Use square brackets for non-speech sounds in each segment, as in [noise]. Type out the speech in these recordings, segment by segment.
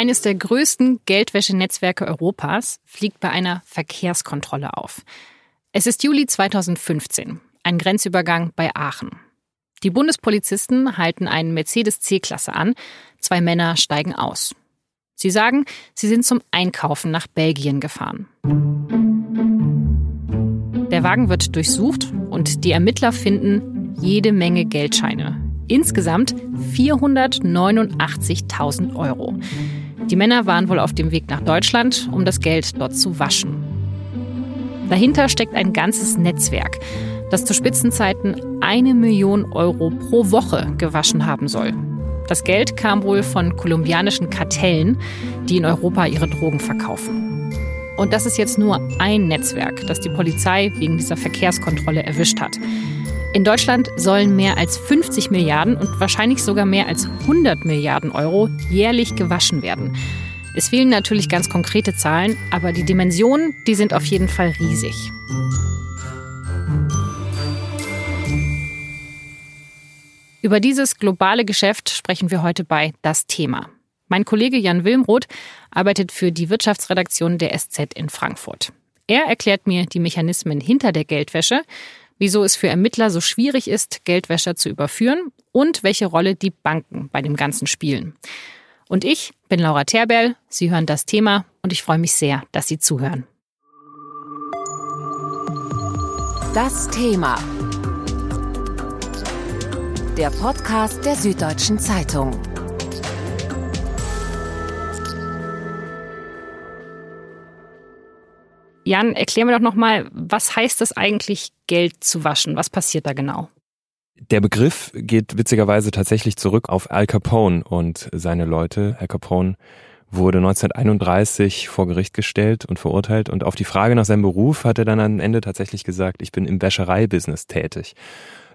Eines der größten Geldwäschenetzwerke Europas fliegt bei einer Verkehrskontrolle auf. Es ist Juli 2015, ein Grenzübergang bei Aachen. Die Bundespolizisten halten einen Mercedes C-Klasse an. Zwei Männer steigen aus. Sie sagen, sie sind zum Einkaufen nach Belgien gefahren. Der Wagen wird durchsucht und die Ermittler finden jede Menge Geldscheine. Insgesamt 489.000 Euro. Die Männer waren wohl auf dem Weg nach Deutschland, um das Geld dort zu waschen. Dahinter steckt ein ganzes Netzwerk das zu Spitzenzeiten eine Million Euro pro Woche gewaschen haben soll. Das Geld kam wohl von kolumbianischen Kartellen, die in Europa ihre Drogen verkaufen. Und das ist jetzt nur ein Netzwerk, das die Polizei wegen dieser Verkehrskontrolle erwischt hat. In Deutschland sollen mehr als 50 Milliarden und wahrscheinlich sogar mehr als 100 Milliarden Euro jährlich gewaschen werden. Es fehlen natürlich ganz konkrete Zahlen, aber die Dimensionen, die sind auf jeden Fall riesig. Über dieses globale Geschäft sprechen wir heute bei Das Thema. Mein Kollege Jan Wilmroth arbeitet für die Wirtschaftsredaktion der SZ in Frankfurt. Er erklärt mir die Mechanismen hinter der Geldwäsche, wieso es für Ermittler so schwierig ist, Geldwäscher zu überführen und welche Rolle die Banken bei dem Ganzen spielen. Und ich bin Laura Terberl, Sie hören das Thema und ich freue mich sehr, dass Sie zuhören. Das Thema der Podcast der Süddeutschen Zeitung. Jan, erklär mir doch nochmal, was heißt es eigentlich, Geld zu waschen? Was passiert da genau? Der Begriff geht witzigerweise tatsächlich zurück auf Al Capone und seine Leute. Al Capone wurde 1931 vor Gericht gestellt und verurteilt und auf die Frage nach seinem Beruf hat er dann am Ende tatsächlich gesagt, ich bin im Wäschereibusiness tätig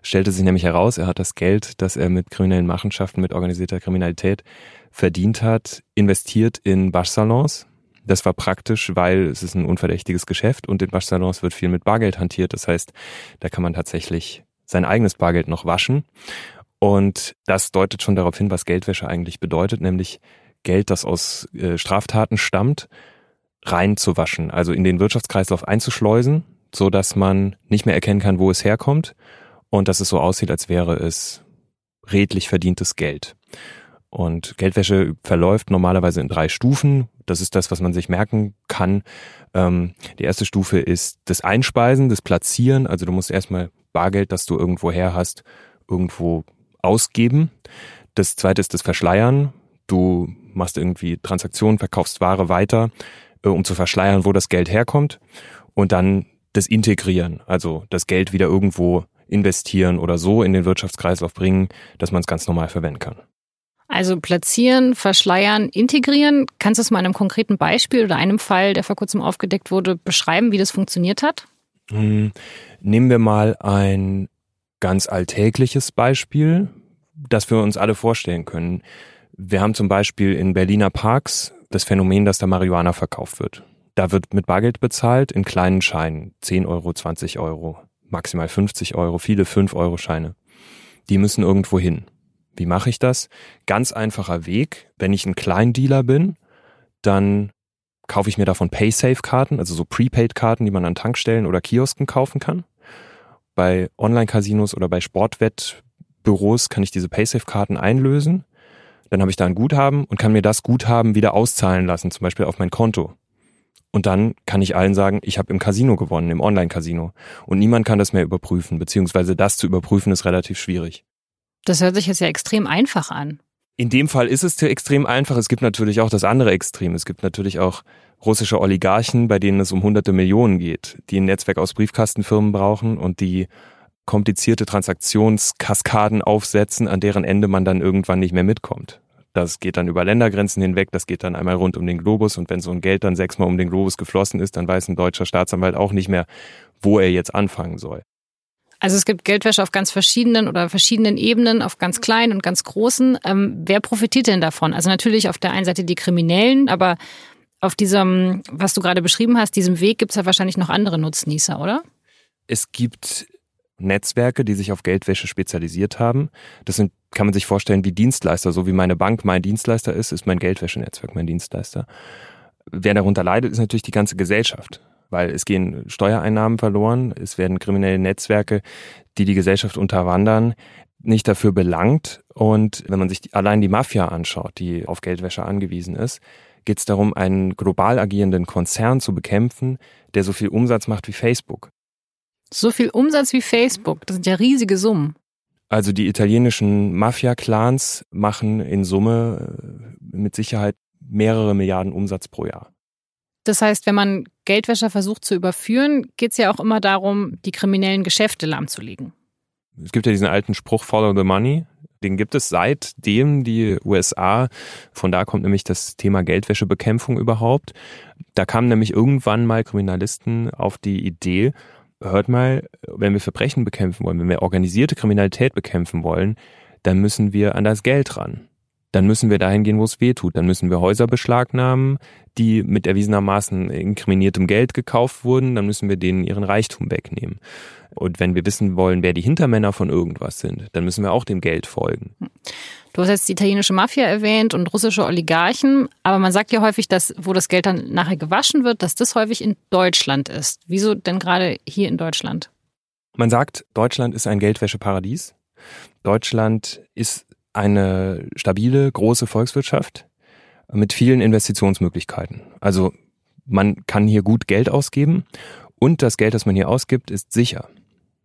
stellte sich nämlich heraus, er hat das Geld, das er mit kriminellen Machenschaften, mit organisierter Kriminalität verdient hat, investiert in Waschsalons. Das war praktisch, weil es ist ein unverdächtiges Geschäft und in Waschsalons wird viel mit Bargeld hantiert. Das heißt, da kann man tatsächlich sein eigenes Bargeld noch waschen. Und das deutet schon darauf hin, was Geldwäsche eigentlich bedeutet, nämlich Geld, das aus äh, Straftaten stammt, reinzuwaschen, also in den Wirtschaftskreislauf einzuschleusen, so dass man nicht mehr erkennen kann, wo es herkommt und dass es so aussieht, als wäre es redlich verdientes Geld. Und Geldwäsche verläuft normalerweise in drei Stufen. Das ist das, was man sich merken kann. Ähm, die erste Stufe ist das Einspeisen, das Platzieren. Also du musst erstmal Bargeld, das du irgendwo her hast, irgendwo ausgeben. Das zweite ist das Verschleiern. Du machst irgendwie Transaktionen, verkaufst Ware weiter, äh, um zu verschleiern, wo das Geld herkommt. Und dann das Integrieren, also das Geld wieder irgendwo investieren oder so in den Wirtschaftskreislauf bringen, dass man es ganz normal verwenden kann. Also platzieren, verschleiern, integrieren. Kannst du es mal in einem konkreten Beispiel oder einem Fall, der vor kurzem aufgedeckt wurde, beschreiben, wie das funktioniert hat? Hm, nehmen wir mal ein ganz alltägliches Beispiel, das wir uns alle vorstellen können. Wir haben zum Beispiel in Berliner Parks das Phänomen, dass da Marihuana verkauft wird. Da wird mit Bargeld bezahlt in kleinen Scheinen, 10 Euro, 20 Euro maximal 50 Euro, viele 5-Euro-Scheine. Die müssen irgendwo hin. Wie mache ich das? Ganz einfacher Weg. Wenn ich ein Kleindealer bin, dann kaufe ich mir davon Paysafe-Karten, also so Prepaid-Karten, die man an Tankstellen oder Kiosken kaufen kann. Bei Online-Casinos oder bei Sportwettbüros kann ich diese Paysafe-Karten einlösen. Dann habe ich da ein Guthaben und kann mir das Guthaben wieder auszahlen lassen, zum Beispiel auf mein Konto. Und dann kann ich allen sagen, ich habe im Casino gewonnen, im Online-Casino. Und niemand kann das mehr überprüfen, beziehungsweise das zu überprüfen ist relativ schwierig. Das hört sich jetzt ja extrem einfach an. In dem Fall ist es extrem einfach. Es gibt natürlich auch das andere Extrem. Es gibt natürlich auch russische Oligarchen, bei denen es um hunderte Millionen geht, die ein Netzwerk aus Briefkastenfirmen brauchen und die komplizierte Transaktionskaskaden aufsetzen, an deren Ende man dann irgendwann nicht mehr mitkommt. Das geht dann über Ländergrenzen hinweg, das geht dann einmal rund um den Globus und wenn so ein Geld dann sechsmal um den Globus geflossen ist, dann weiß ein deutscher Staatsanwalt auch nicht mehr, wo er jetzt anfangen soll. Also es gibt Geldwäsche auf ganz verschiedenen oder verschiedenen Ebenen, auf ganz kleinen und ganz großen. Ähm, wer profitiert denn davon? Also natürlich auf der einen Seite die Kriminellen, aber auf diesem, was du gerade beschrieben hast, diesem Weg gibt es ja wahrscheinlich noch andere Nutznießer, oder? Es gibt Netzwerke, die sich auf Geldwäsche spezialisiert haben. Das sind, kann man sich vorstellen, wie Dienstleister. So wie meine Bank mein Dienstleister ist, ist mein Geldwäschenetzwerk mein Dienstleister. Wer darunter leidet, ist natürlich die ganze Gesellschaft. Weil es gehen Steuereinnahmen verloren, es werden kriminelle Netzwerke, die die Gesellschaft unterwandern, nicht dafür belangt. Und wenn man sich allein die Mafia anschaut, die auf Geldwäsche angewiesen ist, geht es darum, einen global agierenden Konzern zu bekämpfen, der so viel Umsatz macht wie Facebook. So viel Umsatz wie Facebook, das sind ja riesige Summen. Also die italienischen Mafia-Clans machen in Summe äh, mit Sicherheit mehrere Milliarden Umsatz pro Jahr. Das heißt, wenn man Geldwäscher versucht zu überführen, geht es ja auch immer darum, die kriminellen Geschäfte lahmzulegen. Es gibt ja diesen alten Spruch Follow the Money. Den gibt es seitdem die USA, von da kommt nämlich das Thema Geldwäschebekämpfung überhaupt. Da kamen nämlich irgendwann mal Kriminalisten auf die Idee, hört mal, wenn wir Verbrechen bekämpfen wollen, wenn wir organisierte Kriminalität bekämpfen wollen, dann müssen wir an das Geld ran dann müssen wir dahin gehen, wo es weh tut. Dann müssen wir Häuser beschlagnahmen, die mit erwiesenermaßen inkriminiertem Geld gekauft wurden. Dann müssen wir denen ihren Reichtum wegnehmen. Und wenn wir wissen wollen, wer die Hintermänner von irgendwas sind, dann müssen wir auch dem Geld folgen. Du hast jetzt die italienische Mafia erwähnt und russische Oligarchen, aber man sagt ja häufig, dass wo das Geld dann nachher gewaschen wird, dass das häufig in Deutschland ist. Wieso denn gerade hier in Deutschland? Man sagt, Deutschland ist ein Geldwäscheparadies. Deutschland ist eine stabile, große Volkswirtschaft mit vielen Investitionsmöglichkeiten. Also man kann hier gut Geld ausgeben und das Geld, das man hier ausgibt, ist sicher.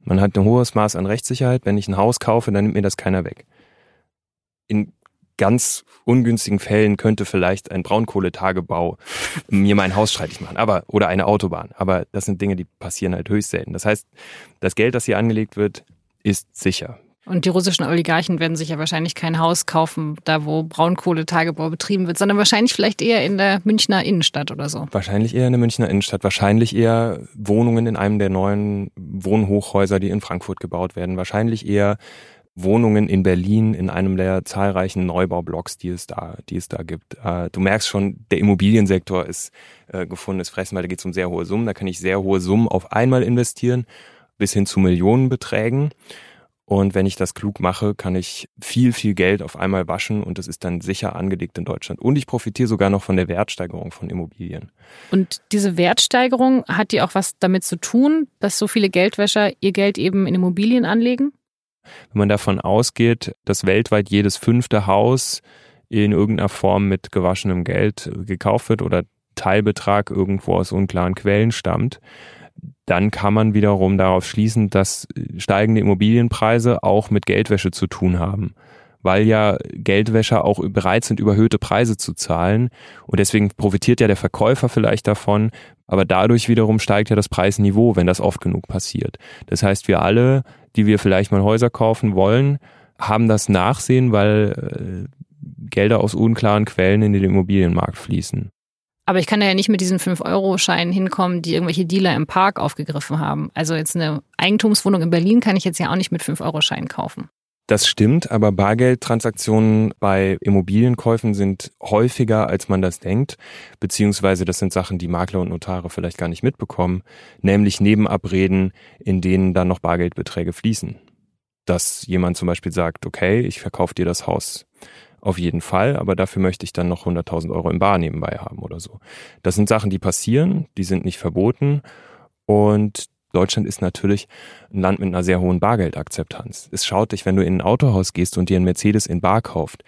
Man hat ein hohes Maß an Rechtssicherheit. Wenn ich ein Haus kaufe, dann nimmt mir das keiner weg. In ganz ungünstigen Fällen könnte vielleicht ein Braunkohletagebau mir mein Haus streitig machen, aber oder eine Autobahn. Aber das sind Dinge, die passieren halt höchst selten. Das heißt, das Geld, das hier angelegt wird, ist sicher. Und die russischen Oligarchen werden sich ja wahrscheinlich kein Haus kaufen, da wo Braunkohletagebau betrieben wird, sondern wahrscheinlich vielleicht eher in der Münchner Innenstadt oder so. Wahrscheinlich eher in der Münchner Innenstadt, wahrscheinlich eher Wohnungen in einem der neuen Wohnhochhäuser, die in Frankfurt gebaut werden, wahrscheinlich eher Wohnungen in Berlin in einem der zahlreichen Neubaublocks, die es da, die es da gibt. Äh, du merkst schon, der Immobiliensektor ist äh, gefundenes Fressen, weil da geht es um sehr hohe Summen. Da kann ich sehr hohe Summen auf einmal investieren, bis hin zu Millionenbeträgen. Und wenn ich das klug mache, kann ich viel, viel Geld auf einmal waschen und das ist dann sicher angelegt in Deutschland. Und ich profitiere sogar noch von der Wertsteigerung von Immobilien. Und diese Wertsteigerung, hat die auch was damit zu tun, dass so viele Geldwäscher ihr Geld eben in Immobilien anlegen? Wenn man davon ausgeht, dass weltweit jedes fünfte Haus in irgendeiner Form mit gewaschenem Geld gekauft wird oder Teilbetrag irgendwo aus unklaren Quellen stammt, dann kann man wiederum darauf schließen, dass steigende Immobilienpreise auch mit Geldwäsche zu tun haben. Weil ja Geldwäscher auch bereit sind, überhöhte Preise zu zahlen. Und deswegen profitiert ja der Verkäufer vielleicht davon. Aber dadurch wiederum steigt ja das Preisniveau, wenn das oft genug passiert. Das heißt, wir alle, die wir vielleicht mal Häuser kaufen wollen, haben das Nachsehen, weil äh, Gelder aus unklaren Quellen in den Immobilienmarkt fließen. Aber ich kann ja nicht mit diesen 5-Euro-Scheinen hinkommen, die irgendwelche Dealer im Park aufgegriffen haben. Also jetzt eine Eigentumswohnung in Berlin kann ich jetzt ja auch nicht mit 5-Euro-Scheinen kaufen. Das stimmt, aber Bargeldtransaktionen bei Immobilienkäufen sind häufiger, als man das denkt, beziehungsweise das sind Sachen, die Makler und Notare vielleicht gar nicht mitbekommen, nämlich Nebenabreden, in denen dann noch Bargeldbeträge fließen. Dass jemand zum Beispiel sagt, okay, ich verkaufe dir das Haus auf jeden Fall, aber dafür möchte ich dann noch 100.000 Euro im Bar nebenbei haben oder so. Das sind Sachen, die passieren, die sind nicht verboten und Deutschland ist natürlich ein Land mit einer sehr hohen Bargeldakzeptanz. Es schaut dich, wenn du in ein Autohaus gehst und dir einen Mercedes in Bar kauft,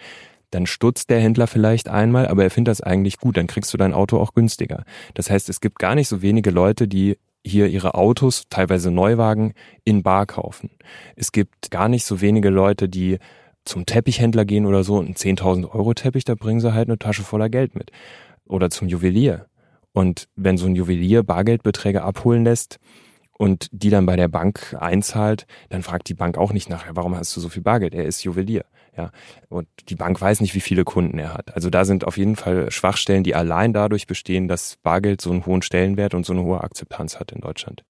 dann stutzt der Händler vielleicht einmal, aber er findet das eigentlich gut, dann kriegst du dein Auto auch günstiger. Das heißt, es gibt gar nicht so wenige Leute, die hier ihre Autos, teilweise Neuwagen, in Bar kaufen. Es gibt gar nicht so wenige Leute, die zum Teppichhändler gehen oder so, ein 10.000 Euro Teppich, da bringen sie halt eine Tasche voller Geld mit. Oder zum Juwelier. Und wenn so ein Juwelier Bargeldbeträge abholen lässt und die dann bei der Bank einzahlt, dann fragt die Bank auch nicht nachher, warum hast du so viel Bargeld? Er ist Juwelier. Ja. Und die Bank weiß nicht, wie viele Kunden er hat. Also da sind auf jeden Fall Schwachstellen, die allein dadurch bestehen, dass Bargeld so einen hohen Stellenwert und so eine hohe Akzeptanz hat in Deutschland.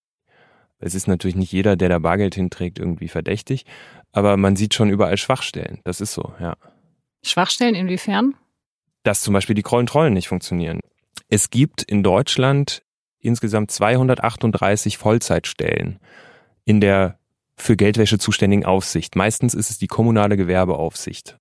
Es ist natürlich nicht jeder, der da Bargeld hinträgt, irgendwie verdächtig, aber man sieht schon überall Schwachstellen. Das ist so, ja. Schwachstellen inwiefern? Dass zum Beispiel die Kontrollen nicht funktionieren. Es gibt in Deutschland insgesamt 238 Vollzeitstellen in der für Geldwäsche zuständigen Aufsicht. Meistens ist es die kommunale Gewerbeaufsicht.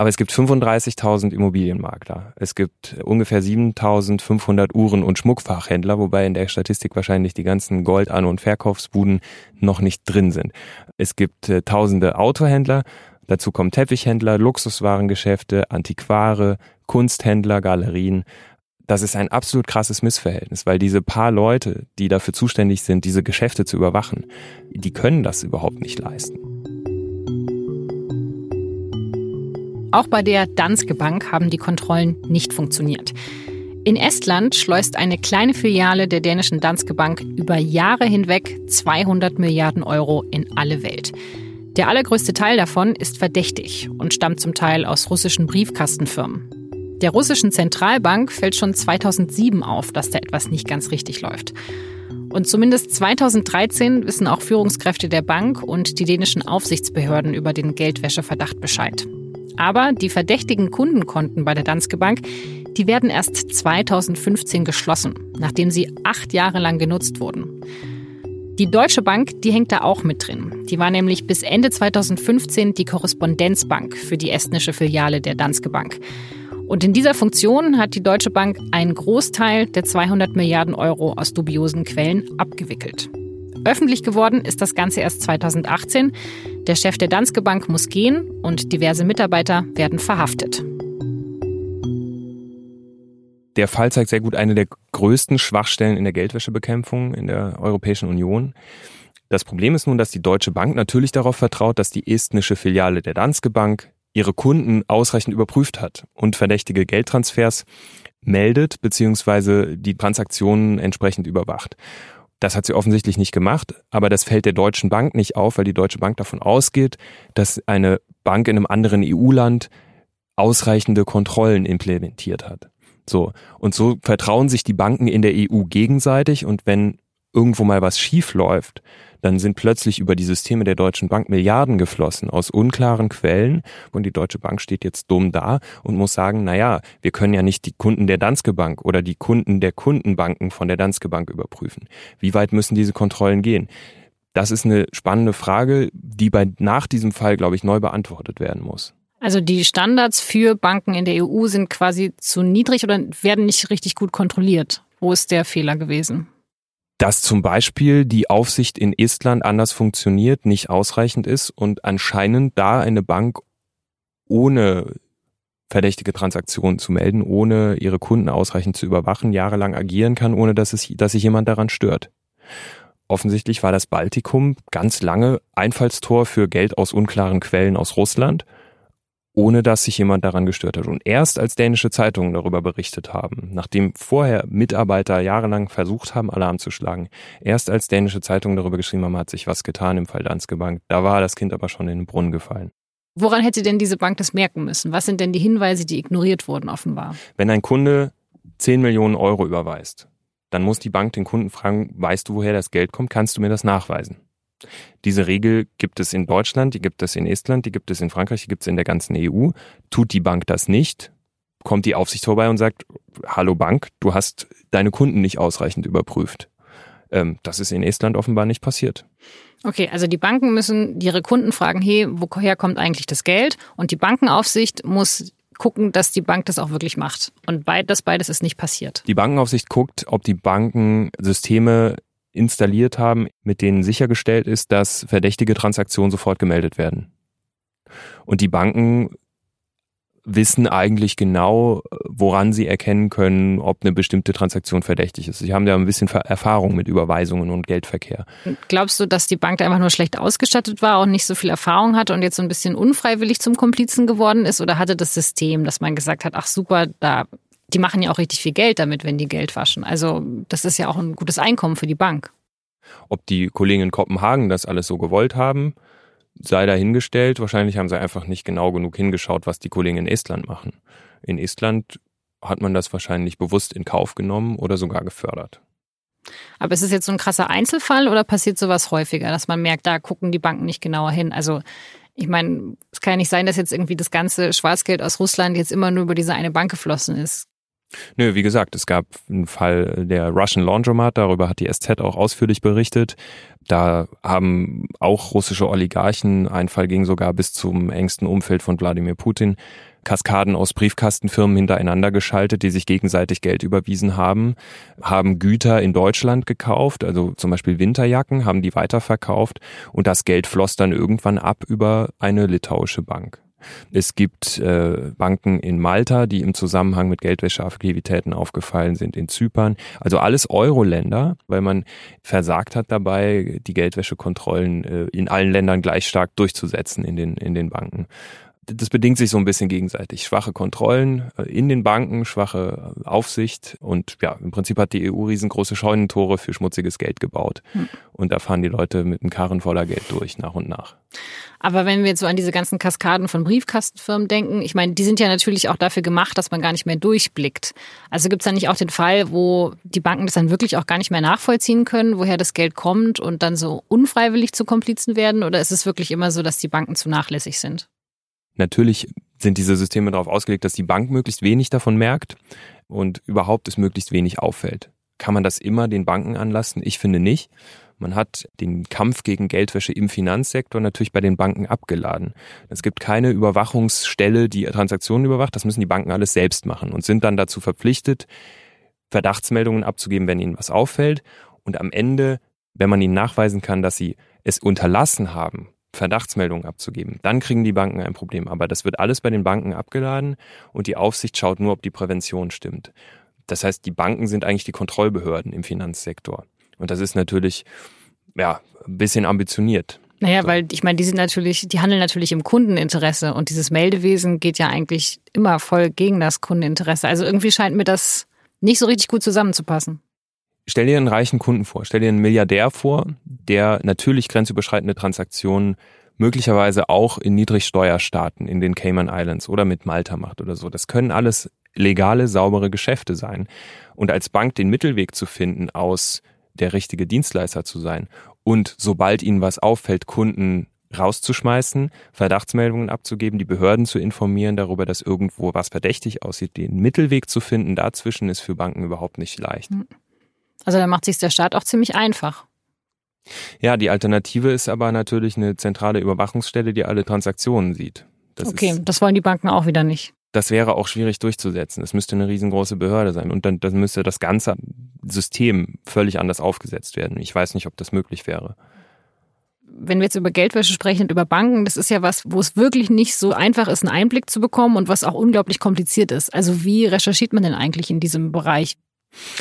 Aber es gibt 35.000 Immobilienmakler. Es gibt ungefähr 7.500 Uhren- und Schmuckfachhändler, wobei in der Statistik wahrscheinlich die ganzen Gold-, An- und Verkaufsbuden noch nicht drin sind. Es gibt äh, tausende Autohändler. Dazu kommen Teppichhändler, Luxuswarengeschäfte, Antiquare, Kunsthändler, Galerien. Das ist ein absolut krasses Missverhältnis, weil diese paar Leute, die dafür zuständig sind, diese Geschäfte zu überwachen, die können das überhaupt nicht leisten. Auch bei der Danske Bank haben die Kontrollen nicht funktioniert. In Estland schleust eine kleine Filiale der dänischen Danske Bank über Jahre hinweg 200 Milliarden Euro in alle Welt. Der allergrößte Teil davon ist verdächtig und stammt zum Teil aus russischen Briefkastenfirmen. Der russischen Zentralbank fällt schon 2007 auf, dass da etwas nicht ganz richtig läuft. Und zumindest 2013 wissen auch Führungskräfte der Bank und die dänischen Aufsichtsbehörden über den Geldwäscheverdacht Bescheid. Aber die verdächtigen Kundenkonten bei der Danske Bank, die werden erst 2015 geschlossen, nachdem sie acht Jahre lang genutzt wurden. Die Deutsche Bank, die hängt da auch mit drin. Die war nämlich bis Ende 2015 die Korrespondenzbank für die estnische Filiale der Danske Bank. Und in dieser Funktion hat die Deutsche Bank einen Großteil der 200 Milliarden Euro aus dubiosen Quellen abgewickelt. Öffentlich geworden ist das Ganze erst 2018. Der Chef der Danske Bank muss gehen und diverse Mitarbeiter werden verhaftet. Der Fall zeigt sehr gut eine der größten Schwachstellen in der Geldwäschebekämpfung in der Europäischen Union. Das Problem ist nun, dass die Deutsche Bank natürlich darauf vertraut, dass die estnische Filiale der Danske Bank ihre Kunden ausreichend überprüft hat und verdächtige Geldtransfers meldet bzw. die Transaktionen entsprechend überwacht. Das hat sie offensichtlich nicht gemacht, aber das fällt der Deutschen Bank nicht auf, weil die Deutsche Bank davon ausgeht, dass eine Bank in einem anderen EU-Land ausreichende Kontrollen implementiert hat. So. Und so vertrauen sich die Banken in der EU gegenseitig und wenn irgendwo mal was schief läuft, dann sind plötzlich über die Systeme der Deutschen Bank Milliarden geflossen aus unklaren Quellen und die Deutsche Bank steht jetzt dumm da und muss sagen, na ja, wir können ja nicht die Kunden der Danske Bank oder die Kunden der Kundenbanken von der Danske Bank überprüfen. Wie weit müssen diese Kontrollen gehen? Das ist eine spannende Frage, die bei, nach diesem Fall, glaube ich, neu beantwortet werden muss. Also die Standards für Banken in der EU sind quasi zu niedrig oder werden nicht richtig gut kontrolliert. Wo ist der Fehler gewesen? Dass zum Beispiel die Aufsicht in Estland anders funktioniert, nicht ausreichend ist und anscheinend da eine Bank ohne verdächtige Transaktionen zu melden, ohne ihre Kunden ausreichend zu überwachen, jahrelang agieren kann, ohne dass, es, dass sich jemand daran stört. Offensichtlich war das Baltikum ganz lange Einfallstor für Geld aus unklaren Quellen aus Russland ohne dass sich jemand daran gestört hat. Und erst als dänische Zeitungen darüber berichtet haben, nachdem vorher Mitarbeiter jahrelang versucht haben, Alarm zu schlagen, erst als dänische Zeitungen darüber geschrieben haben, hat sich was getan im Fall Danske Bank. Da war das Kind aber schon in den Brunnen gefallen. Woran hätte denn diese Bank das merken müssen? Was sind denn die Hinweise, die ignoriert wurden offenbar? Wenn ein Kunde 10 Millionen Euro überweist, dann muss die Bank den Kunden fragen, weißt du, woher das Geld kommt? Kannst du mir das nachweisen? Diese Regel gibt es in Deutschland, die gibt es in Estland, die gibt es in Frankreich, die gibt es in der ganzen EU. Tut die Bank das nicht, kommt die Aufsicht vorbei und sagt, hallo Bank, du hast deine Kunden nicht ausreichend überprüft. Ähm, das ist in Estland offenbar nicht passiert. Okay, also die Banken müssen ihre Kunden fragen, hey, woher kommt eigentlich das Geld? Und die Bankenaufsicht muss gucken, dass die Bank das auch wirklich macht. Und das beides ist nicht passiert. Die Bankenaufsicht guckt, ob die Banken Systeme installiert haben, mit denen sichergestellt ist, dass verdächtige Transaktionen sofort gemeldet werden. Und die Banken wissen eigentlich genau, woran sie erkennen können, ob eine bestimmte Transaktion verdächtig ist. Sie haben da ein bisschen Erfahrung mit Überweisungen und Geldverkehr. Glaubst du, dass die Bank da einfach nur schlecht ausgestattet war und nicht so viel Erfahrung hatte und jetzt so ein bisschen unfreiwillig zum Komplizen geworden ist? Oder hatte das System, dass man gesagt hat, ach super, da die machen ja auch richtig viel Geld damit, wenn die Geld waschen. Also das ist ja auch ein gutes Einkommen für die Bank. Ob die Kollegen in Kopenhagen das alles so gewollt haben, sei dahingestellt. Wahrscheinlich haben sie einfach nicht genau genug hingeschaut, was die Kollegen in Estland machen. In Estland hat man das wahrscheinlich bewusst in Kauf genommen oder sogar gefördert. Aber ist es jetzt so ein krasser Einzelfall oder passiert sowas häufiger, dass man merkt, da gucken die Banken nicht genauer hin? Also ich meine, es kann ja nicht sein, dass jetzt irgendwie das ganze Schwarzgeld aus Russland jetzt immer nur über diese eine Bank geflossen ist. Nö, wie gesagt, es gab einen Fall der Russian Laundromat, darüber hat die SZ auch ausführlich berichtet. Da haben auch russische Oligarchen, ein Fall ging sogar bis zum engsten Umfeld von Wladimir Putin, Kaskaden aus Briefkastenfirmen hintereinander geschaltet, die sich gegenseitig Geld überwiesen haben, haben Güter in Deutschland gekauft, also zum Beispiel Winterjacken, haben die weiterverkauft und das Geld floss dann irgendwann ab über eine litauische Bank. Es gibt äh, Banken in Malta, die im Zusammenhang mit Geldwäscheaktivitäten aufgefallen sind, in Zypern. Also alles Euro-Länder, weil man versagt hat dabei, die Geldwäschekontrollen äh, in allen Ländern gleich stark durchzusetzen in den, in den Banken das bedingt sich so ein bisschen gegenseitig. Schwache Kontrollen äh, in den Banken, schwache äh, Aufsicht und ja, im Prinzip hat die EU riesengroße Scheunentore für schmutziges Geld gebaut. Hm. Und da fahren die Leute mit einem Karren voller Geld durch, nach und nach. Aber wenn wir jetzt so an diese ganzen Kaskaden von Briefkastenfirmen denken, ich meine, die sind ja natürlich auch dafür gemacht, dass man gar nicht mehr durchblickt. Also gibt es dann nicht auch den Fall, wo die Banken das dann wirklich auch gar nicht mehr nachvollziehen können, woher das Geld kommt und dann so unfreiwillig zu Komplizen werden? Oder ist es wirklich immer so, dass die Banken zu nachlässig sind? Natürlich sind diese Systeme darauf ausgelegt, dass die Bank möglichst wenig davon merkt und überhaupt es möglichst wenig auffällt. Kann man das immer den Banken anlassen? Ich finde nicht. Man hat den Kampf gegen Geldwäsche im Finanzsektor natürlich bei den Banken abgeladen. Es gibt keine Überwachungsstelle, die Transaktionen überwacht. Das müssen die Banken alles selbst machen und sind dann dazu verpflichtet, Verdachtsmeldungen abzugeben, wenn ihnen was auffällt. Und am Ende, wenn man ihnen nachweisen kann, dass sie es unterlassen haben, Verdachtsmeldungen abzugeben. Dann kriegen die Banken ein Problem. Aber das wird alles bei den Banken abgeladen und die Aufsicht schaut nur, ob die Prävention stimmt. Das heißt, die Banken sind eigentlich die Kontrollbehörden im Finanzsektor. Und das ist natürlich, ja, ein bisschen ambitioniert. Naja, so. weil ich meine, die sind natürlich, die handeln natürlich im Kundeninteresse und dieses Meldewesen geht ja eigentlich immer voll gegen das Kundeninteresse. Also irgendwie scheint mir das nicht so richtig gut zusammenzupassen. Stell dir einen reichen Kunden vor, stell dir einen Milliardär vor, der natürlich grenzüberschreitende Transaktionen möglicherweise auch in Niedrigsteuerstaaten, in den Cayman Islands oder mit Malta macht oder so. Das können alles legale, saubere Geschäfte sein. Und als Bank den Mittelweg zu finden, aus der richtige Dienstleister zu sein und sobald ihnen was auffällt, Kunden rauszuschmeißen, Verdachtsmeldungen abzugeben, die Behörden zu informieren darüber, dass irgendwo was verdächtig aussieht, den Mittelweg zu finden, dazwischen ist für Banken überhaupt nicht leicht. Hm. Also da macht sich der Staat auch ziemlich einfach. Ja, die Alternative ist aber natürlich eine zentrale Überwachungsstelle, die alle Transaktionen sieht. Das okay, ist, das wollen die Banken auch wieder nicht. Das wäre auch schwierig durchzusetzen. Es müsste eine riesengroße Behörde sein und dann, dann müsste das ganze System völlig anders aufgesetzt werden. Ich weiß nicht, ob das möglich wäre. Wenn wir jetzt über Geldwäsche sprechen und über Banken, das ist ja was, wo es wirklich nicht so einfach ist, einen Einblick zu bekommen und was auch unglaublich kompliziert ist. Also wie recherchiert man denn eigentlich in diesem Bereich?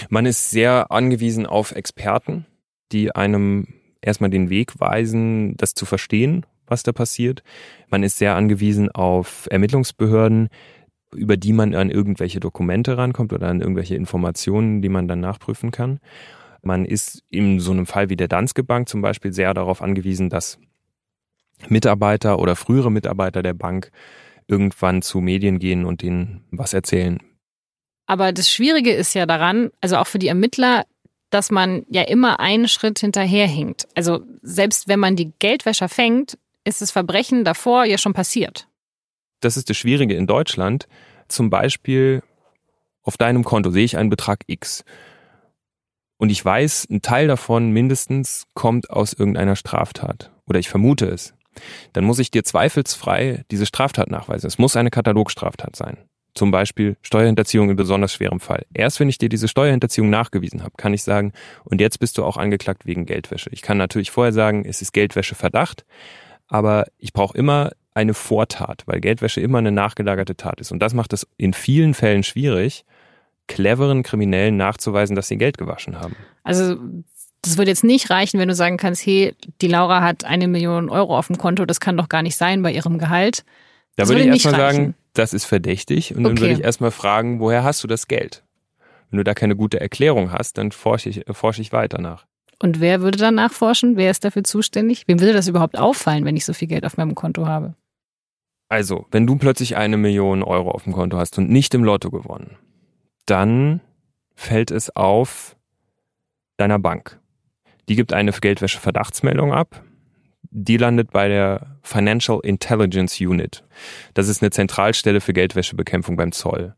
Man ist sehr angewiesen auf Experten, die einem erstmal den Weg weisen, das zu verstehen, was da passiert. Man ist sehr angewiesen auf Ermittlungsbehörden, über die man an irgendwelche Dokumente rankommt oder an irgendwelche Informationen, die man dann nachprüfen kann. Man ist in so einem Fall wie der Danske Bank zum Beispiel sehr darauf angewiesen, dass Mitarbeiter oder frühere Mitarbeiter der Bank irgendwann zu Medien gehen und denen was erzählen, aber das Schwierige ist ja daran, also auch für die Ermittler, dass man ja immer einen Schritt hinterherhinkt. Also selbst wenn man die Geldwäscher fängt, ist das Verbrechen davor ja schon passiert. Das ist das Schwierige in Deutschland. Zum Beispiel auf deinem Konto sehe ich einen Betrag X. Und ich weiß, ein Teil davon mindestens kommt aus irgendeiner Straftat. Oder ich vermute es. Dann muss ich dir zweifelsfrei diese Straftat nachweisen. Es muss eine Katalogstraftat sein. Zum Beispiel Steuerhinterziehung in besonders schwerem Fall. Erst wenn ich dir diese Steuerhinterziehung nachgewiesen habe, kann ich sagen, und jetzt bist du auch angeklagt wegen Geldwäsche. Ich kann natürlich vorher sagen, es ist Geldwäscheverdacht, aber ich brauche immer eine Vortat, weil Geldwäsche immer eine nachgelagerte Tat ist. Und das macht es in vielen Fällen schwierig, cleveren Kriminellen nachzuweisen, dass sie Geld gewaschen haben. Also das würde jetzt nicht reichen, wenn du sagen kannst, hey, die Laura hat eine Million Euro auf dem Konto, das kann doch gar nicht sein bei ihrem Gehalt. Da würde ich erstmal sagen, das ist verdächtig. Und dann okay. würde ich erstmal fragen, woher hast du das Geld? Wenn du da keine gute Erklärung hast, dann forsche ich, forsche ich weiter nach. Und wer würde dann nachforschen? Wer ist dafür zuständig? Wem würde das überhaupt auffallen, wenn ich so viel Geld auf meinem Konto habe? Also, wenn du plötzlich eine Million Euro auf dem Konto hast und nicht im Lotto gewonnen, dann fällt es auf deiner Bank. Die gibt eine Geldwäsche-Verdachtsmeldung ab die landet bei der Financial Intelligence Unit. Das ist eine Zentralstelle für Geldwäschebekämpfung beim Zoll.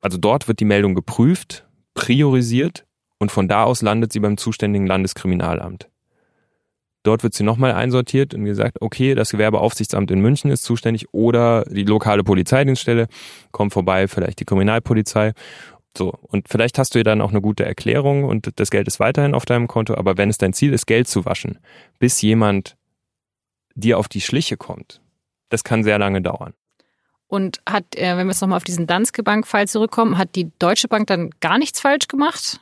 Also dort wird die Meldung geprüft, priorisiert und von da aus landet sie beim zuständigen Landeskriminalamt. Dort wird sie nochmal einsortiert und gesagt, okay, das Gewerbeaufsichtsamt in München ist zuständig oder die lokale Polizeidienststelle kommt vorbei, vielleicht die Kriminalpolizei. So, und vielleicht hast du ja dann auch eine gute Erklärung und das Geld ist weiterhin auf deinem Konto, aber wenn es dein Ziel ist, Geld zu waschen, bis jemand dir auf die Schliche kommt, das kann sehr lange dauern. Und hat, äh, wenn wir jetzt nochmal auf diesen Danske Bank-Fall zurückkommen, hat die Deutsche Bank dann gar nichts falsch gemacht?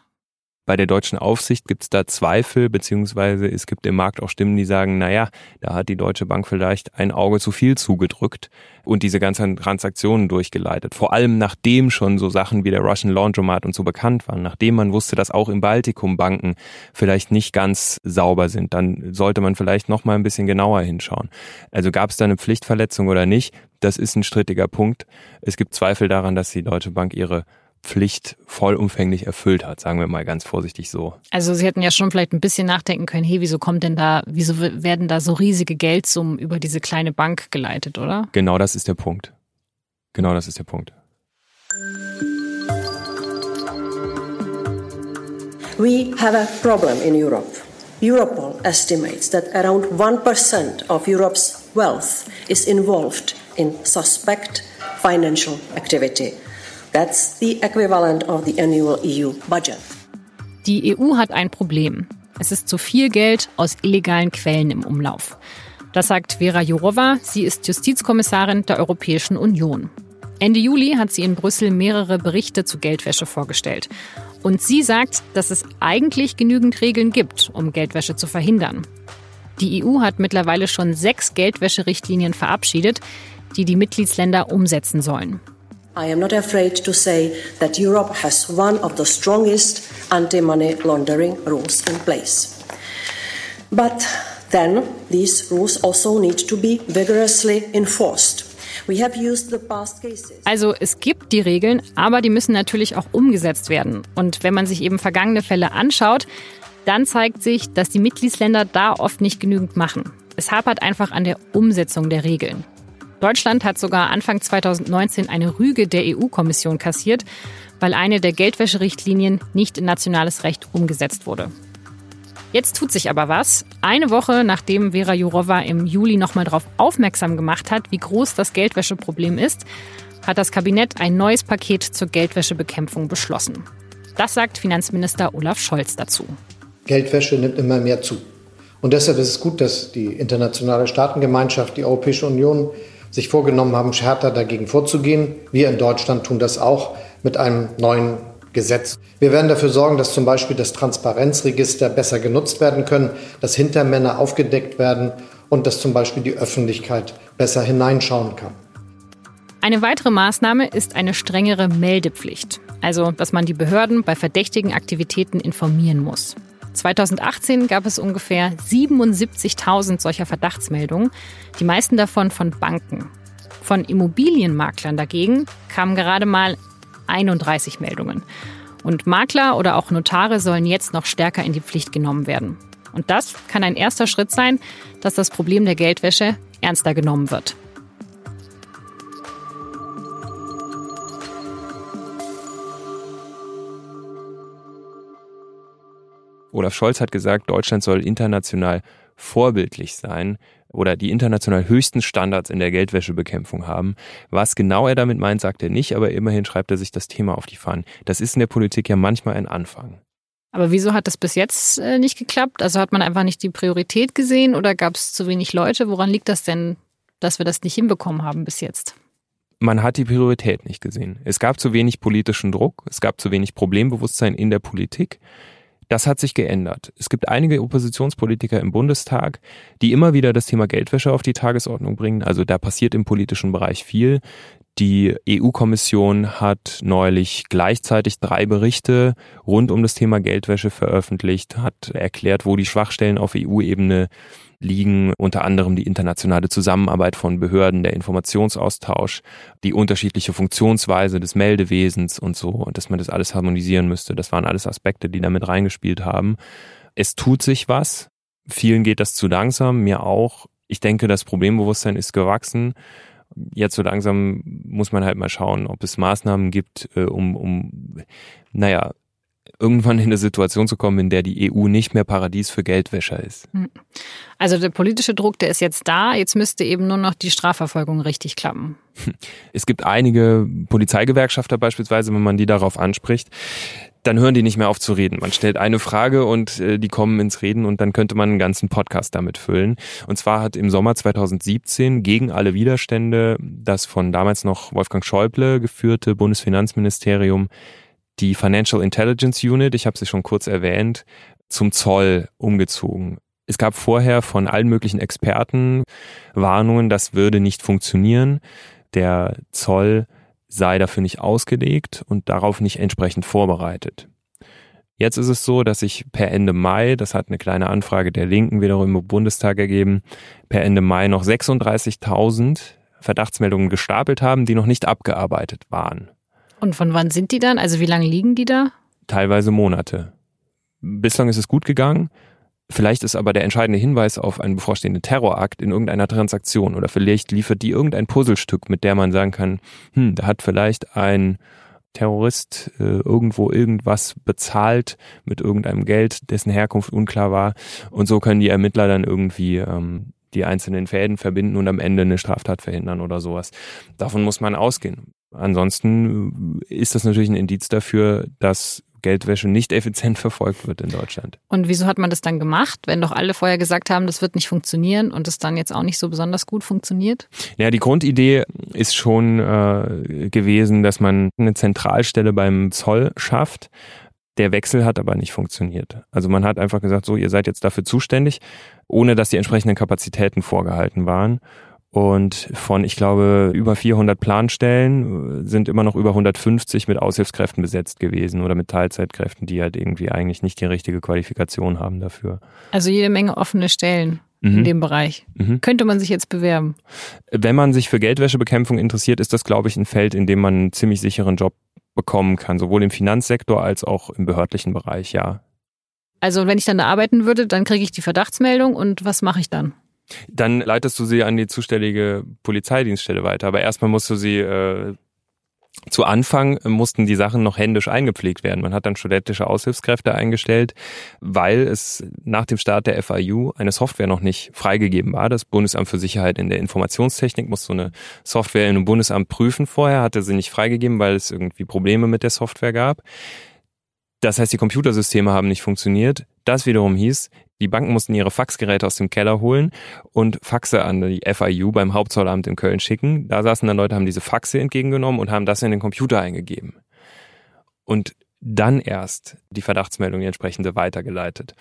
Bei der deutschen Aufsicht gibt es da Zweifel, beziehungsweise es gibt im Markt auch Stimmen, die sagen, naja, da hat die Deutsche Bank vielleicht ein Auge zu viel zugedrückt und diese ganzen Transaktionen durchgeleitet. Vor allem nachdem schon so Sachen wie der Russian Laundromat und so bekannt waren, nachdem man wusste, dass auch im Baltikum Banken vielleicht nicht ganz sauber sind, dann sollte man vielleicht noch mal ein bisschen genauer hinschauen. Also gab es da eine Pflichtverletzung oder nicht? Das ist ein strittiger Punkt. Es gibt Zweifel daran, dass die Deutsche Bank ihre Pflicht vollumfänglich erfüllt hat, sagen wir mal ganz vorsichtig so. Also Sie hätten ja schon vielleicht ein bisschen nachdenken können, hey, wieso kommt denn da, wieso werden da so riesige Geldsummen über diese kleine Bank geleitet, oder? Genau das ist der Punkt. Genau das ist der Punkt. We have a problem in Europe. Europol estimates that around 1% of Europe's wealth is involved in suspect financial activity. That's the equivalent of the annual EU budget. Die EU hat ein Problem. Es ist zu viel Geld aus illegalen Quellen im Umlauf. Das sagt Vera Jourova. Sie ist Justizkommissarin der Europäischen Union. Ende Juli hat sie in Brüssel mehrere Berichte zu Geldwäsche vorgestellt. Und sie sagt, dass es eigentlich genügend Regeln gibt, um Geldwäsche zu verhindern. Die EU hat mittlerweile schon sechs Geldwäscherichtlinien verabschiedet, die die Mitgliedsländer umsetzen sollen. I am not afraid to say that Europe has one of the strongest anti money laundering rules in place. But then these rules also need to be vigorously enforced. Also es gibt die Regeln, aber die müssen natürlich auch umgesetzt werden. Und wenn man sich eben vergangene Fälle anschaut, dann zeigt sich, dass die Mitgliedsländer da oft nicht genügend machen. Es hapert einfach an der Umsetzung der Regeln. Deutschland hat sogar Anfang 2019 eine Rüge der EU-Kommission kassiert, weil eine der Geldwäscherichtlinien nicht in nationales Recht umgesetzt wurde. Jetzt tut sich aber was. Eine Woche nachdem Vera Jourova im Juli nochmal darauf aufmerksam gemacht hat, wie groß das Geldwäscheproblem ist, hat das Kabinett ein neues Paket zur Geldwäschebekämpfung beschlossen. Das sagt Finanzminister Olaf Scholz dazu. Geldwäsche nimmt immer mehr zu. Und deshalb ist es gut, dass die internationale Staatengemeinschaft, die Europäische Union sich vorgenommen haben, härter dagegen vorzugehen. Wir in Deutschland tun das auch mit einem neuen Gesetz. Wir werden dafür sorgen, dass zum Beispiel das Transparenzregister besser genutzt werden können, dass Hintermänner aufgedeckt werden und dass zum Beispiel die Öffentlichkeit besser hineinschauen kann. Eine weitere Maßnahme ist eine strengere Meldepflicht, also dass man die Behörden bei verdächtigen Aktivitäten informieren muss. 2018 gab es ungefähr 77.000 solcher Verdachtsmeldungen, die meisten davon von Banken. Von Immobilienmaklern dagegen kamen gerade mal 31 Meldungen. Und Makler oder auch Notare sollen jetzt noch stärker in die Pflicht genommen werden. Und das kann ein erster Schritt sein, dass das Problem der Geldwäsche ernster genommen wird. Olaf Scholz hat gesagt, Deutschland soll international vorbildlich sein oder die international höchsten Standards in der Geldwäschebekämpfung haben. Was genau er damit meint, sagt er nicht, aber immerhin schreibt er sich das Thema auf die Fahnen. Das ist in der Politik ja manchmal ein Anfang. Aber wieso hat das bis jetzt äh, nicht geklappt? Also hat man einfach nicht die Priorität gesehen oder gab es zu wenig Leute? Woran liegt das denn, dass wir das nicht hinbekommen haben bis jetzt? Man hat die Priorität nicht gesehen. Es gab zu wenig politischen Druck, es gab zu wenig Problembewusstsein in der Politik. Das hat sich geändert. Es gibt einige Oppositionspolitiker im Bundestag, die immer wieder das Thema Geldwäsche auf die Tagesordnung bringen. Also da passiert im politischen Bereich viel. Die EU-Kommission hat neulich gleichzeitig drei Berichte rund um das Thema Geldwäsche veröffentlicht, hat erklärt, wo die Schwachstellen auf EU-Ebene liegen unter anderem die internationale Zusammenarbeit von Behörden, der Informationsaustausch, die unterschiedliche Funktionsweise des Meldewesens und so, und dass man das alles harmonisieren müsste. Das waren alles Aspekte, die damit reingespielt haben. Es tut sich was. Vielen geht das zu langsam, mir auch. Ich denke, das Problembewusstsein ist gewachsen. Jetzt so langsam muss man halt mal schauen, ob es Maßnahmen gibt, äh, um, um, naja, irgendwann in eine Situation zu kommen, in der die EU nicht mehr Paradies für Geldwäscher ist. Hm. Also der politische Druck, der ist jetzt da. Jetzt müsste eben nur noch die Strafverfolgung richtig klappen. Es gibt einige Polizeigewerkschafter beispielsweise, wenn man die darauf anspricht, dann hören die nicht mehr auf zu reden. Man stellt eine Frage und äh, die kommen ins Reden und dann könnte man einen ganzen Podcast damit füllen. Und zwar hat im Sommer 2017 gegen alle Widerstände das von damals noch Wolfgang Schäuble geführte Bundesfinanzministerium die Financial Intelligence Unit, ich habe sie schon kurz erwähnt, zum Zoll umgezogen. Es gab vorher von allen möglichen Experten Warnungen, das würde nicht funktionieren. Der Zoll sei dafür nicht ausgelegt und darauf nicht entsprechend vorbereitet. Jetzt ist es so, dass sich per Ende Mai, das hat eine kleine Anfrage der Linken wiederum im Bundestag ergeben, per Ende Mai noch 36.000 Verdachtsmeldungen gestapelt haben, die noch nicht abgearbeitet waren. Und von wann sind die dann? Also wie lange liegen die da? Teilweise Monate. Bislang ist es gut gegangen. Vielleicht ist aber der entscheidende Hinweis auf einen bevorstehenden Terrorakt in irgendeiner Transaktion oder vielleicht liefert die irgendein Puzzlestück, mit der man sagen kann, hm, da hat vielleicht ein Terrorist äh, irgendwo irgendwas bezahlt mit irgendeinem Geld, dessen Herkunft unklar war. Und so können die Ermittler dann irgendwie ähm, die einzelnen Fäden verbinden und am Ende eine Straftat verhindern oder sowas. Davon muss man ausgehen. Ansonsten ist das natürlich ein Indiz dafür, dass Geldwäsche nicht effizient [laughs] verfolgt wird in Deutschland. Und wieso hat man das dann gemacht, wenn doch alle vorher gesagt haben, das wird nicht funktionieren und es dann jetzt auch nicht so besonders gut funktioniert? Ja, die Grundidee ist schon äh, gewesen, dass man eine Zentralstelle beim Zoll schafft. Der Wechsel hat aber nicht funktioniert. Also man hat einfach gesagt, so, ihr seid jetzt dafür zuständig, ohne dass die entsprechenden Kapazitäten vorgehalten waren. Und von, ich glaube, über 400 Planstellen äh, sind immer noch über 150 mit Aushilfskräften besetzt gewesen oder mit Teilzeitkräften, die halt irgendwie eigentlich nicht die richtige Qualifikation haben dafür. Also jede Menge offene Stellen mhm. in dem Bereich. Mhm. Könnte man sich jetzt bewerben? Wenn man sich für Geldwäschebekämpfung interessiert, ist das, glaube ich, ein Feld, in dem man einen ziemlich sicheren Job bekommen kann, sowohl im Finanzsektor als auch im behördlichen Bereich, ja. Also wenn ich dann da arbeiten würde, dann kriege ich die Verdachtsmeldung und was mache ich dann? Dann leitest du sie an die zuständige Polizeidienststelle weiter. Aber erstmal musst du sie äh, zu Anfang mussten die Sachen noch händisch eingepflegt werden. Man hat dann studentische Aushilfskräfte eingestellt, weil es nach dem Start der FIU eine Software noch nicht freigegeben war. Das Bundesamt für Sicherheit in der Informationstechnik muss so eine Software in einem Bundesamt prüfen vorher, hatte sie nicht freigegeben, weil es irgendwie Probleme mit der Software gab. Das heißt, die Computersysteme haben nicht funktioniert. Das wiederum hieß, die Banken mussten ihre Faxgeräte aus dem Keller holen und Faxe an die FIU beim Hauptzollamt in Köln schicken. Da saßen dann Leute, haben diese Faxe entgegengenommen und haben das in den Computer eingegeben. Und dann erst die Verdachtsmeldung die entsprechende weitergeleitet.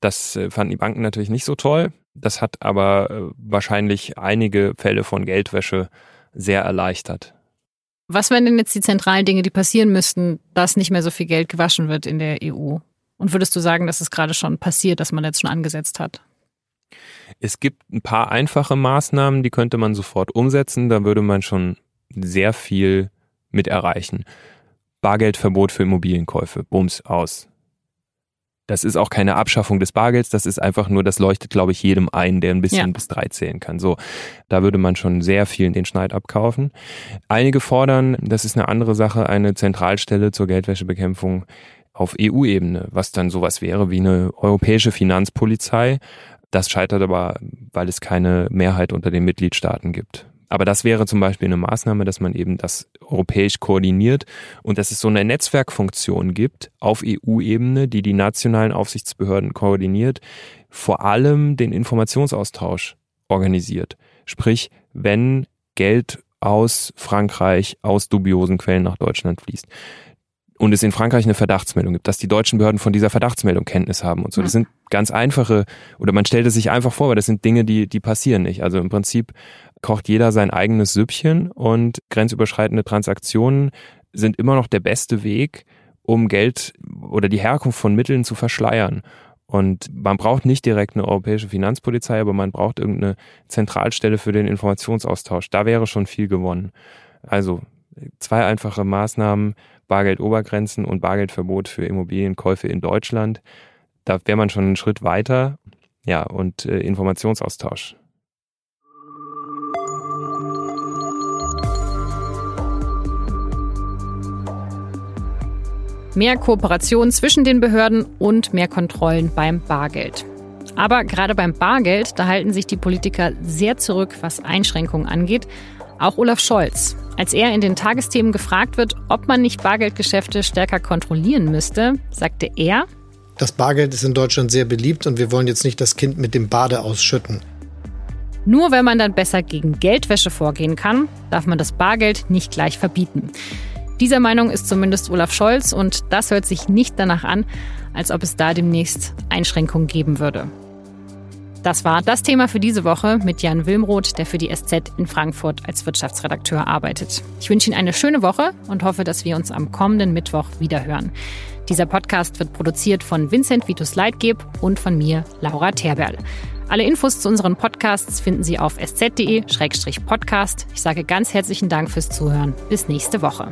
Das äh, fanden die Banken natürlich nicht so toll. Das hat aber äh, wahrscheinlich einige Fälle von Geldwäsche sehr erleichtert. Was wären denn jetzt die zentralen Dinge, die passieren müssten, dass nicht mehr so viel Geld gewaschen wird in der EU? Und würdest du sagen, dass es gerade schon passiert, dass man jetzt schon angesetzt hat? Es gibt ein paar einfache Maßnahmen, die könnte man sofort umsetzen. Da würde man schon sehr viel mit erreichen. Bargeldverbot für Immobilienkäufe. Bums aus. Das ist auch keine Abschaffung des Bargelds, das ist einfach nur, das leuchtet, glaube ich, jedem ein, der ein bisschen ja. bis drei zählen kann. So, da würde man schon sehr vielen den Schneid abkaufen. Einige fordern, das ist eine andere Sache, eine Zentralstelle zur Geldwäschebekämpfung auf EU-Ebene, was dann sowas wäre wie eine europäische Finanzpolizei. Das scheitert aber, weil es keine Mehrheit unter den Mitgliedstaaten gibt. Aber das wäre zum Beispiel eine Maßnahme, dass man eben das europäisch koordiniert und dass es so eine Netzwerkfunktion gibt auf EU-Ebene, die die nationalen Aufsichtsbehörden koordiniert, vor allem den Informationsaustausch organisiert. Sprich, wenn Geld aus Frankreich aus dubiosen Quellen nach Deutschland fließt und es in Frankreich eine Verdachtsmeldung gibt, dass die deutschen Behörden von dieser Verdachtsmeldung Kenntnis haben und so. Das sind ganz einfache, oder man stellt es sich einfach vor, weil das sind Dinge, die, die passieren nicht. Also im Prinzip kocht jeder sein eigenes Süppchen und grenzüberschreitende Transaktionen sind immer noch der beste Weg, um Geld oder die Herkunft von Mitteln zu verschleiern. Und man braucht nicht direkt eine europäische Finanzpolizei, aber man braucht irgendeine Zentralstelle für den Informationsaustausch. Da wäre schon viel gewonnen. Also zwei einfache Maßnahmen, Bargeldobergrenzen und Bargeldverbot für Immobilienkäufe in Deutschland. Da wäre man schon einen Schritt weiter. Ja, und äh, Informationsaustausch. Mehr Kooperation zwischen den Behörden und mehr Kontrollen beim Bargeld. Aber gerade beim Bargeld, da halten sich die Politiker sehr zurück, was Einschränkungen angeht. Auch Olaf Scholz. Als er in den Tagesthemen gefragt wird, ob man nicht Bargeldgeschäfte stärker kontrollieren müsste, sagte er, das Bargeld ist in Deutschland sehr beliebt und wir wollen jetzt nicht das Kind mit dem Bade ausschütten. Nur wenn man dann besser gegen Geldwäsche vorgehen kann, darf man das Bargeld nicht gleich verbieten. Dieser Meinung ist zumindest Olaf Scholz und das hört sich nicht danach an, als ob es da demnächst Einschränkungen geben würde. Das war das Thema für diese Woche mit Jan Wilmroth, der für die SZ in Frankfurt als Wirtschaftsredakteur arbeitet. Ich wünsche Ihnen eine schöne Woche und hoffe, dass wir uns am kommenden Mittwoch wiederhören. Dieser Podcast wird produziert von Vincent Vitus Leitgeb und von mir, Laura Terberl. Alle Infos zu unseren Podcasts finden Sie auf sz.de-podcast. Ich sage ganz herzlichen Dank fürs Zuhören. Bis nächste Woche.